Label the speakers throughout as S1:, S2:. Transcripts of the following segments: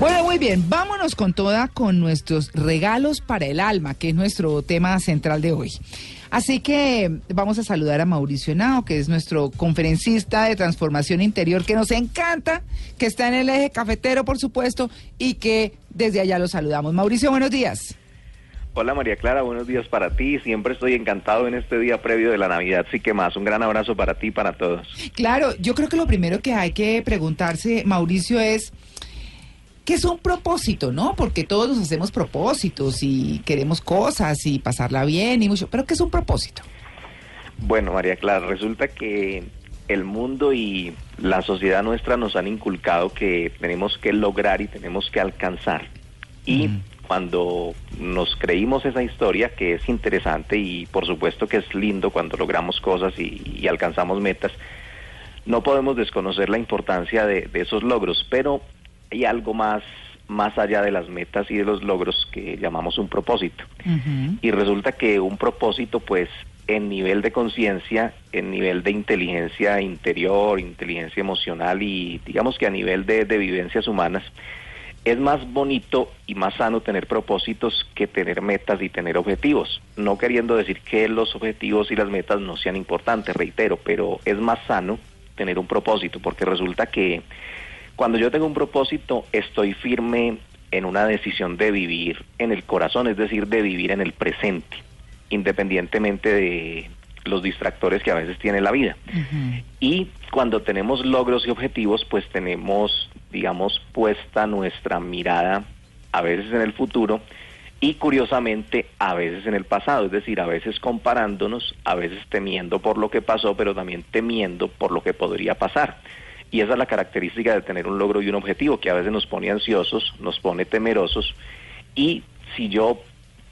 S1: Bueno, muy bien, vámonos con toda con nuestros regalos para el alma, que es nuestro tema central de hoy. Así que vamos a saludar a Mauricio Henao, que es nuestro conferencista de transformación interior, que nos encanta, que está en el eje cafetero, por supuesto, y que desde allá lo saludamos. Mauricio, buenos días.
S2: Hola María Clara, buenos días para ti. Siempre estoy encantado en este día previo de la Navidad, sí que más. Un gran abrazo para ti y para todos.
S1: Claro, yo creo que lo primero que hay que preguntarse, Mauricio, es ¿qué es un propósito, no? Porque todos nos hacemos propósitos y queremos cosas y pasarla bien y mucho, pero ¿qué es un propósito?
S2: Bueno, María Clara, resulta que el mundo y la sociedad nuestra nos han inculcado que tenemos que lograr y tenemos que alcanzar. Y
S1: Mm.
S2: Cuando nos creímos esa historia, que es interesante y por supuesto que es lindo cuando logramos cosas y, y alcanzamos metas, no podemos desconocer la importancia de, de esos logros, pero hay algo más, más allá de las metas y de los logros que llamamos un propósito. Y resulta que un propósito, pues, en nivel de conciencia, en nivel de inteligencia interior, inteligencia emocional y digamos que a nivel de, de vivencias humanas, es más bonito y más sano tener propósitos que tener metas y tener objetivos. No queriendo decir que los objetivos y las metas no sean importantes, reitero, pero es más sano tener un propósito, porque resulta que cuando yo tengo un propósito, estoy firme en una decisión de vivir en el corazón, es decir, de vivir en el presente, independientemente de los distractores que a veces tiene la vida. Y cuando tenemos logros y objetivos, pues tenemos, digamos, puesta nuestra mirada a veces en el futuro y curiosamente a veces en el pasado, es decir, a veces comparándonos, a veces temiendo por lo que pasó, pero también temiendo por lo que podría pasar. Y esa es la característica de tener un logro y un objetivo, que a veces nos pone ansiosos, nos pone temerosos. Y si yo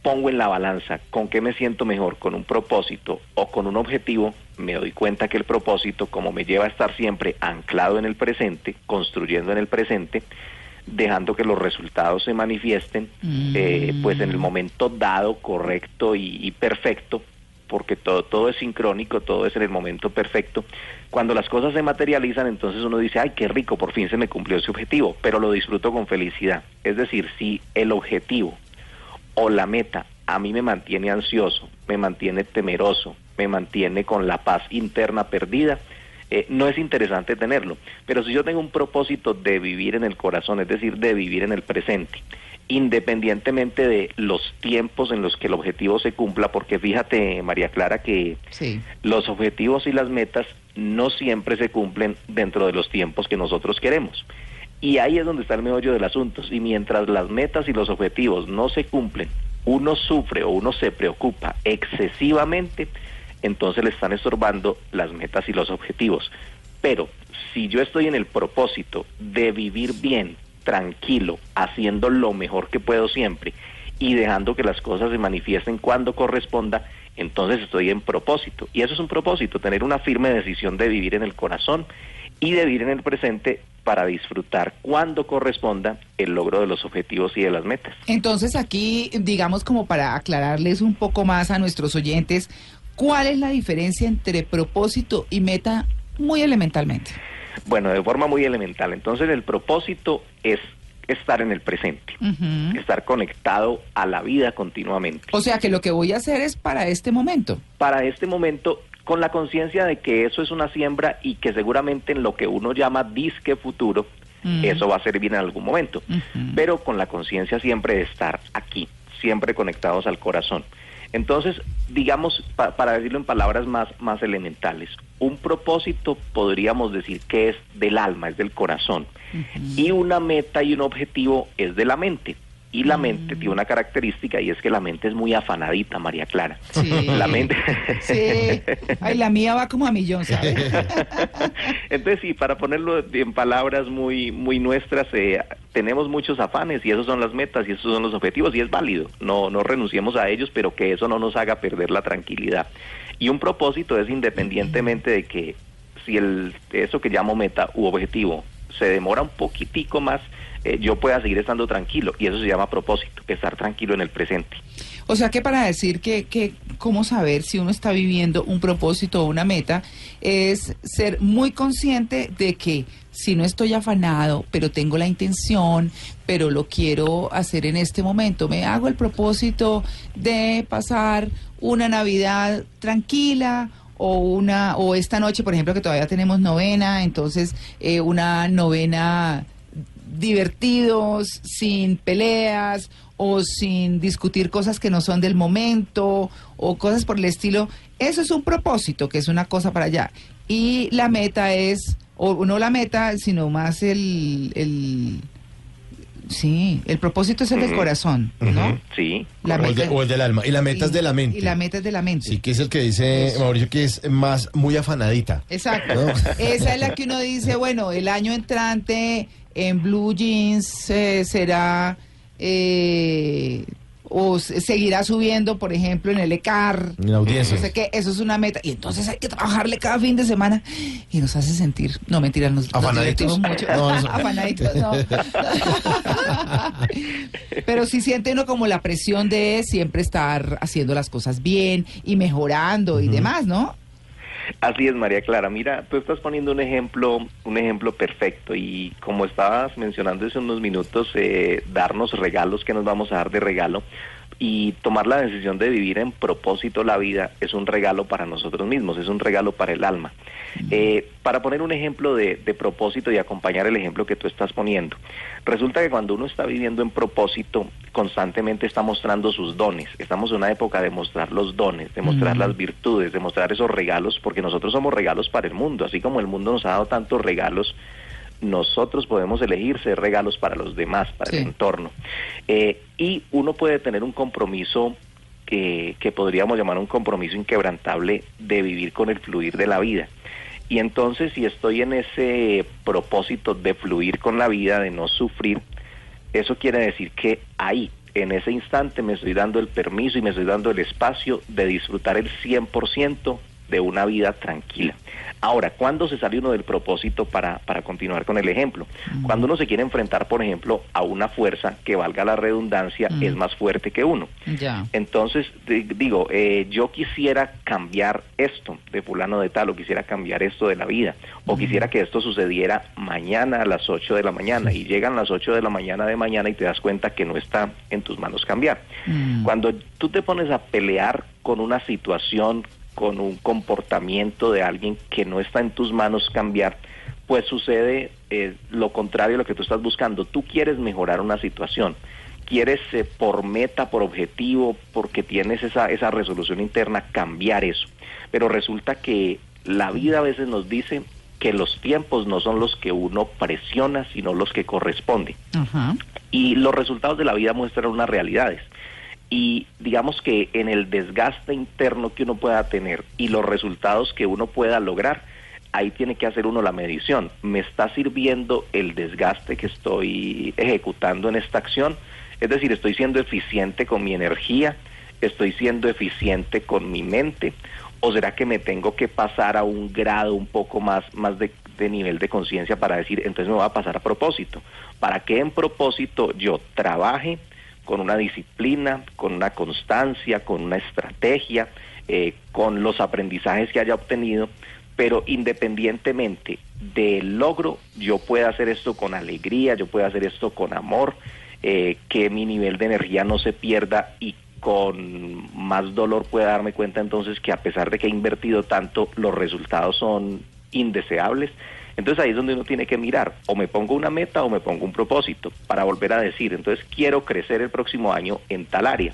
S2: pongo en la balanza con qué me siento mejor, con un propósito o con un objetivo, me doy cuenta que el propósito, como me lleva a estar siempre anclado en el presente, construyendo en el presente, dejando que los resultados se manifiesten, eh, pues en el momento dado, correcto y, y perfecto, porque todo, todo es sincrónico, todo es en el momento perfecto. Cuando las cosas se materializan, entonces uno dice, ay, qué rico, por fin se me cumplió ese objetivo, pero lo disfruto con felicidad. Es decir, si el objetivo o la meta a mí me mantiene ansioso, me mantiene temeroso, me mantiene con la paz interna perdida, eh, no es interesante tenerlo. Pero si yo tengo un propósito de vivir en el corazón, es decir, de vivir en el presente, independientemente de los tiempos en los que el objetivo se cumpla, porque fíjate, María Clara, que
S1: Sí.
S2: los objetivos y las metas no siempre se cumplen dentro de los tiempos que nosotros queremos. Y ahí es donde está el meollo del asunto. Y mientras las metas y los objetivos no se cumplen, uno sufre o uno se preocupa excesivamente, entonces le están estorbando las metas y los objetivos. Pero si yo estoy en el propósito de vivir bien, tranquilo, haciendo lo mejor que puedo siempre y dejando que las cosas se manifiesten cuando corresponda, entonces estoy en propósito. Y eso es un propósito, tener una firme decisión de vivir en el corazón y de vivir en el presente para disfrutar cuando corresponda el logro de los objetivos y de las metas.
S1: Entonces aquí, digamos como para aclararles un poco más a nuestros oyentes, ¿cuál es la diferencia entre propósito y meta muy elementalmente?
S2: Bueno, de forma muy elemental. Entonces el propósito es estar en el presente, estar conectado a la vida continuamente.
S1: O sea que lo que voy a hacer es para este momento.
S2: Para este momento, con la conciencia de que eso es una siembra y que seguramente en lo que uno llama disque futuro,
S1: Mm.
S2: eso va a servir en algún momento. Pero con la conciencia siempre de estar aquí, siempre conectados al corazón. Entonces, digamos, pa- para decirlo en palabras más, más elementales, un propósito podríamos decir que es del alma, es del corazón. Y una meta y un objetivo es de la mente. Y la mente tiene una característica y es que la mente es muy afanadita, María Clara.
S1: Sí.
S2: La mente.
S1: Sí. Ay, la mía va como a millón, ¿sabes?
S2: Entonces, sí, para ponerlo en palabras muy, muy nuestras, eh, tenemos muchos afanes y esos son las metas y esos son los objetivos y es válido. No, no renunciemos a ellos, pero que eso no nos haga perder la tranquilidad. Y un propósito es independientemente de que si el, eso que llamo meta u objetivo se demora un poquitico más, eh, yo pueda seguir estando tranquilo. Y eso se llama propósito, estar tranquilo en el presente.
S1: O sea que para decir que, que cómo saber si uno está viviendo un propósito o una meta es ser muy consciente de que si no estoy afanado, pero tengo la intención, pero lo quiero hacer en este momento, me hago el propósito de pasar una Navidad tranquila o una o esta noche, por ejemplo, que todavía tenemos novena, entonces eh, una novena divertidos, sin peleas o sin discutir cosas que no son del momento o cosas por el estilo. Eso es un propósito, que es una cosa para allá. Y la meta es, o no la meta, sino más el, el sí, el propósito es el del corazón, ¿no?
S2: Sí.
S1: La
S3: o, el de-
S1: meta-
S3: o el del alma. Y la meta es de la mente.
S1: Y la meta es de la mente.
S3: Sí, que es el que dice Mauricio que es más muy afanadita.
S1: Exacto.
S3: ¿No?
S1: Esa es la que uno dice, bueno, el año entrante en Blue Jeans eh, será eh, o seguirá subiendo, por ejemplo, en el ECAR.
S3: En la audiencia.
S1: No sé qué, eso es una meta. Y entonces hay que trabajarle cada fin de semana y nos hace sentir, no mentira, nos,
S3: ¿Afanaditos?
S1: mucho.
S3: No, eso-
S1: Afanaditos, no. Pero sí siente uno como la presión de siempre estar haciendo las cosas bien y mejorando y demás, ¿no?
S2: Así es, María Clara. Mira, tú estás poniendo un ejemplo, un ejemplo perfecto y como estabas mencionando hace unos minutos, eh, darnos regalos que nos vamos a dar de regalo y tomar la decisión de vivir en propósito la vida es un regalo para nosotros mismos, es un regalo para el alma. Eh, para poner un ejemplo de, de propósito y acompañar el ejemplo que tú estás poniendo, resulta que cuando uno está viviendo en propósito, constantemente está mostrando sus dones. Estamos en una época de mostrar los dones, de mostrar
S1: Mm.
S2: las virtudes, de mostrar esos regalos, porque nosotros somos regalos para el mundo, así como el mundo nos ha dado tantos regalos. Nosotros podemos elegir ser regalos para los demás, para
S1: Sí.
S2: el entorno. Eh, y uno puede tener un compromiso que, que podríamos llamar un compromiso inquebrantable de vivir con el fluir de la vida. Y entonces si estoy en ese propósito de fluir con la vida, de no sufrir, eso quiere decir que ahí, en ese instante, me estoy dando el permiso y me estoy dando el espacio de disfrutar el 100% de una vida tranquila. Ahora, ¿cuándo se sale uno del propósito para, para continuar con el ejemplo? Cuando uno se quiere enfrentar, por ejemplo, a una fuerza que valga la redundancia,
S1: Mm.
S2: es más fuerte que uno.
S1: Ya.
S2: Entonces, di- digo, eh, yo quisiera cambiar esto de fulano de tal, o quisiera cambiar esto de la vida, o quisiera que esto sucediera mañana a las 8 de la mañana, y llegan las 8 de la mañana de mañana y te das cuenta que no está en tus manos cambiar.
S1: Mm.
S2: Cuando tú te pones a pelear con una situación, con un comportamiento de alguien que no está en tus manos cambiar, pues sucede eh, lo contrario a lo que tú estás buscando. Tú quieres mejorar una situación, quieres eh, por meta, por objetivo, porque tienes esa, esa resolución interna, cambiar eso. Pero resulta que la vida a veces nos dice que los tiempos no son los que uno presiona, sino los que corresponden. Y los resultados de la vida muestran unas realidades. Y digamos que en el desgaste interno que uno pueda tener y los resultados que uno pueda lograr, ahí tiene que hacer uno la medición. ¿Me está sirviendo el desgaste que estoy ejecutando en esta acción? Es decir, ¿estoy siendo eficiente con mi energía? ¿Estoy siendo eficiente con mi mente? ¿O será que me tengo que pasar a un grado un poco más, más de, de nivel de conciencia para decir, entonces me voy a pasar a propósito? Para que en propósito yo trabaje con una disciplina, con una constancia, con una estrategia, eh, con los aprendizajes que haya obtenido, pero independientemente del logro, yo pueda hacer esto con alegría, yo pueda hacer esto con amor, eh, que mi nivel de energía no se pierda y con más dolor pueda darme cuenta entonces que a pesar de que he invertido tanto, los resultados son indeseables. Entonces ahí es donde uno tiene que mirar, o me pongo una meta o me pongo un propósito, para volver a decir, entonces quiero crecer el próximo año en tal área.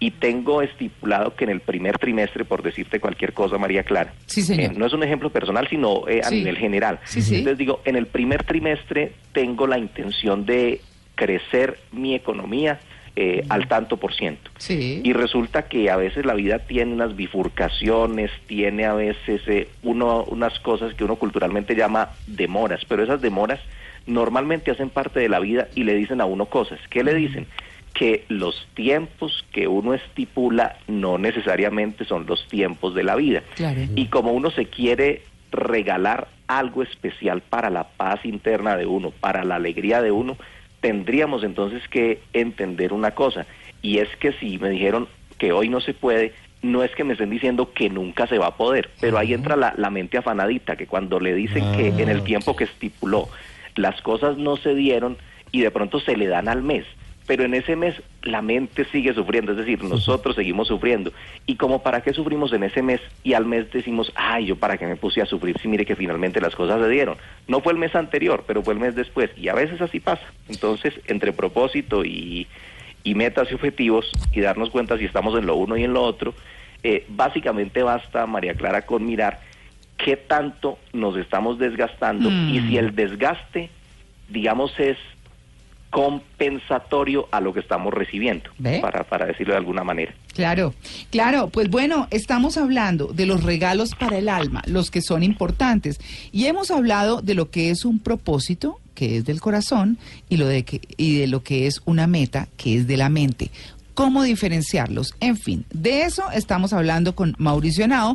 S2: Y tengo estipulado que en el primer trimestre, por decirte cualquier cosa, María Clara,
S1: Sí, señor.
S2: eh, no es un ejemplo personal, sino eh, a
S1: Sí.
S2: nivel general.
S1: Sí, sí.
S2: Entonces digo, en el primer trimestre tengo la intención de crecer mi economía eh, al tanto por ciento.
S1: Sí.
S2: Y resulta que a veces la vida tiene unas bifurcaciones, tiene a veces eh, uno, unas cosas que uno culturalmente llama demoras, pero esas demoras normalmente hacen parte de la vida y le dicen a uno cosas. ¿Qué le dicen? Que los tiempos que uno estipula no necesariamente son los tiempos de la vida.
S1: Claro.
S2: Y como uno se quiere regalar algo especial para la paz interna de uno, para la alegría de uno, tendríamos entonces que entender una cosa, y es que si me dijeron, que hoy no se puede, no es que me estén diciendo que nunca se va a poder, pero ahí entra la, la mente afanadita, que cuando le dicen que en el tiempo que estipuló las cosas no se dieron y de pronto se le dan al mes, pero en ese mes la mente sigue sufriendo, es decir, nosotros seguimos sufriendo. Y como para qué sufrimos en ese mes y al mes decimos, ay, yo para qué me puse a sufrir si mire que finalmente las cosas se dieron. No fue el mes anterior, pero fue el mes después. Y a veces así pasa. Entonces, entre propósito y, y metas y objetivos y darnos cuenta si estamos en lo uno y en lo otro, eh, básicamente basta, María Clara, con mirar qué tanto nos estamos desgastando y si el desgaste, digamos, es compensatorio a lo que estamos recibiendo,
S1: ¿Ve?
S2: para, para decirlo de alguna manera.
S1: Claro, claro, pues bueno, estamos hablando de los regalos para el alma, los que son importantes, y hemos hablado de lo que es un propósito, que es del corazón, y, lo de que, y de lo que es una meta, que es de la mente. ¿Cómo diferenciarlos? En fin, de eso estamos hablando con Mauricio Nao.